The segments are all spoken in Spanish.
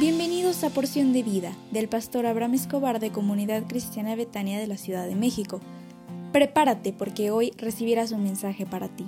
Bienvenidos a Porción de Vida del pastor Abraham Escobar de Comunidad Cristiana Betania de la Ciudad de México. Prepárate porque hoy recibirás un mensaje para ti.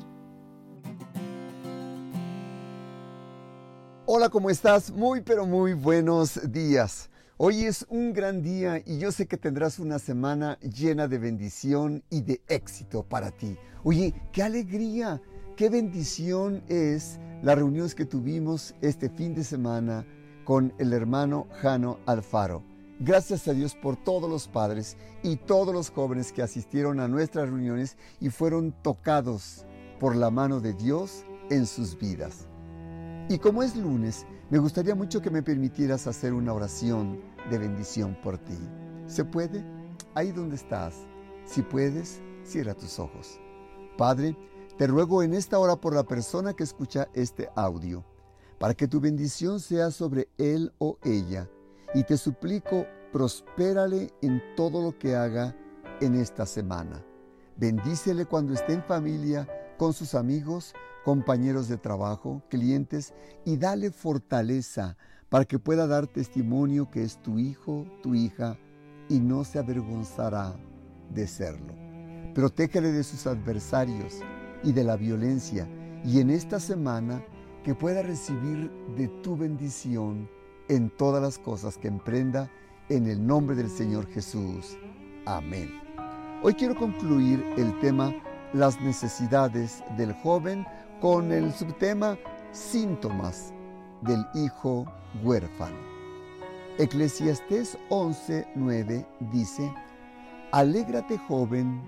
Hola, ¿cómo estás? Muy, pero muy buenos días. Hoy es un gran día y yo sé que tendrás una semana llena de bendición y de éxito para ti. Oye, qué alegría, qué bendición es las reuniones que tuvimos este fin de semana con el hermano Jano Alfaro. Gracias a Dios por todos los padres y todos los jóvenes que asistieron a nuestras reuniones y fueron tocados por la mano de Dios en sus vidas. Y como es lunes, me gustaría mucho que me permitieras hacer una oración de bendición por ti. ¿Se puede? Ahí donde estás. Si puedes, cierra tus ojos. Padre, te ruego en esta hora por la persona que escucha este audio para que tu bendición sea sobre él o ella. Y te suplico, prospérale en todo lo que haga en esta semana. Bendícele cuando esté en familia, con sus amigos, compañeros de trabajo, clientes, y dale fortaleza para que pueda dar testimonio que es tu hijo, tu hija, y no se avergonzará de serlo. Protégele de sus adversarios y de la violencia, y en esta semana que pueda recibir de tu bendición en todas las cosas que emprenda en el nombre del Señor Jesús. Amén. Hoy quiero concluir el tema las necesidades del joven con el subtema síntomas del hijo huérfano. Eclesiastés 11:9 dice, Alégrate joven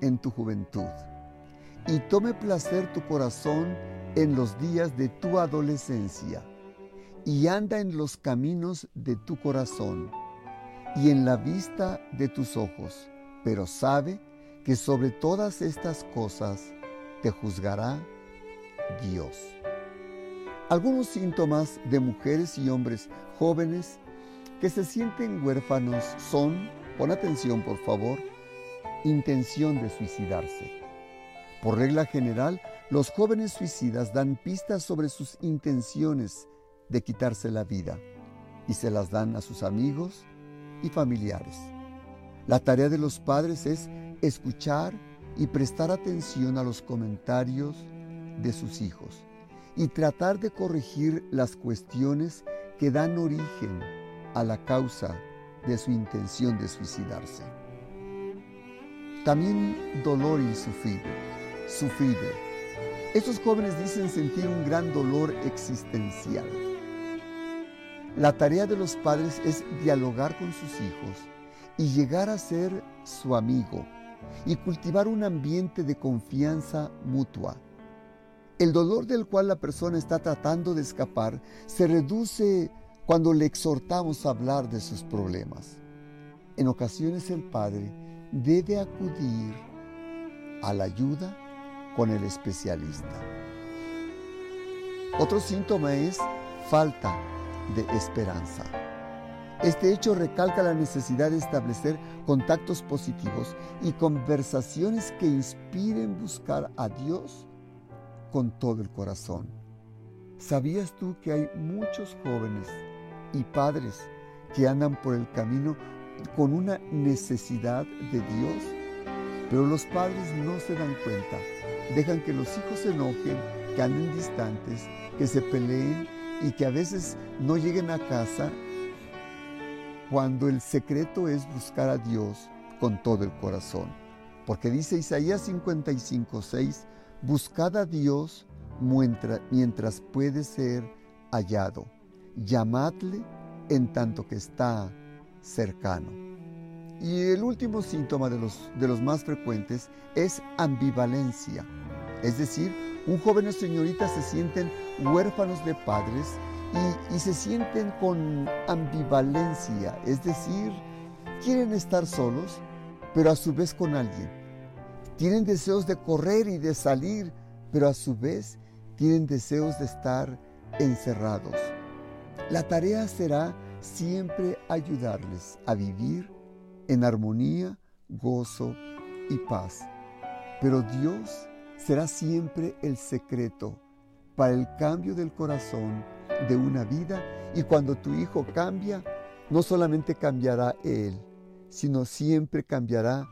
en tu juventud y tome placer tu corazón en los días de tu adolescencia y anda en los caminos de tu corazón y en la vista de tus ojos, pero sabe que sobre todas estas cosas te juzgará Dios. Algunos síntomas de mujeres y hombres jóvenes que se sienten huérfanos son, pon atención por favor, intención de suicidarse. Por regla general, los jóvenes suicidas dan pistas sobre sus intenciones de quitarse la vida y se las dan a sus amigos y familiares. La tarea de los padres es escuchar y prestar atención a los comentarios de sus hijos y tratar de corregir las cuestiones que dan origen a la causa de su intención de suicidarse. También dolor y sufrir estos jóvenes dicen sentir un gran dolor existencial. La tarea de los padres es dialogar con sus hijos y llegar a ser su amigo y cultivar un ambiente de confianza mutua. El dolor del cual la persona está tratando de escapar se reduce cuando le exhortamos a hablar de sus problemas. En ocasiones el padre debe acudir a la ayuda con el especialista. Otro síntoma es falta de esperanza. Este hecho recalca la necesidad de establecer contactos positivos y conversaciones que inspiren buscar a Dios con todo el corazón. ¿Sabías tú que hay muchos jóvenes y padres que andan por el camino con una necesidad de Dios? Pero los padres no se dan cuenta dejan que los hijos se enojen, que anden distantes, que se peleen y que a veces no lleguen a casa cuando el secreto es buscar a Dios con todo el corazón. Porque dice Isaías 55, 6, buscad a Dios mientras puede ser hallado, llamadle en tanto que está cercano. Y el último síntoma de los, de los más frecuentes es ambivalencia. Es decir, un joven o señorita se sienten huérfanos de padres y, y se sienten con ambivalencia. Es decir, quieren estar solos, pero a su vez con alguien. Tienen deseos de correr y de salir, pero a su vez tienen deseos de estar encerrados. La tarea será siempre ayudarles a vivir en armonía, gozo y paz. Pero Dios será siempre el secreto para el cambio del corazón de una vida y cuando tu hijo cambia, no solamente cambiará él, sino siempre cambiará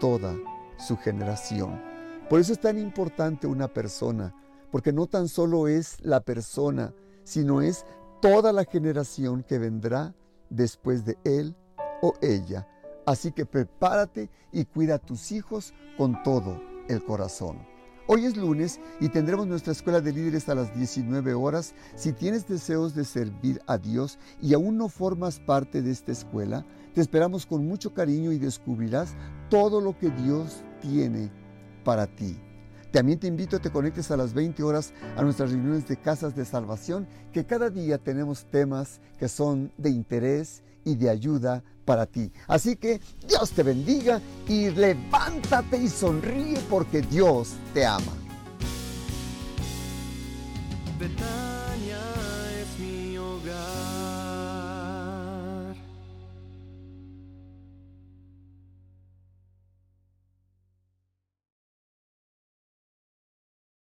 toda su generación. Por eso es tan importante una persona, porque no tan solo es la persona, sino es toda la generación que vendrá después de él o ella. Así que prepárate y cuida a tus hijos con todo el corazón. Hoy es lunes y tendremos nuestra escuela de líderes a las 19 horas. Si tienes deseos de servir a Dios y aún no formas parte de esta escuela, te esperamos con mucho cariño y descubrirás todo lo que Dios tiene para ti. También te invito a que te conectes a las 20 horas a nuestras reuniones de casas de salvación, que cada día tenemos temas que son de interés y de ayuda para ti. Así que Dios te bendiga y levántate y sonríe porque Dios te ama.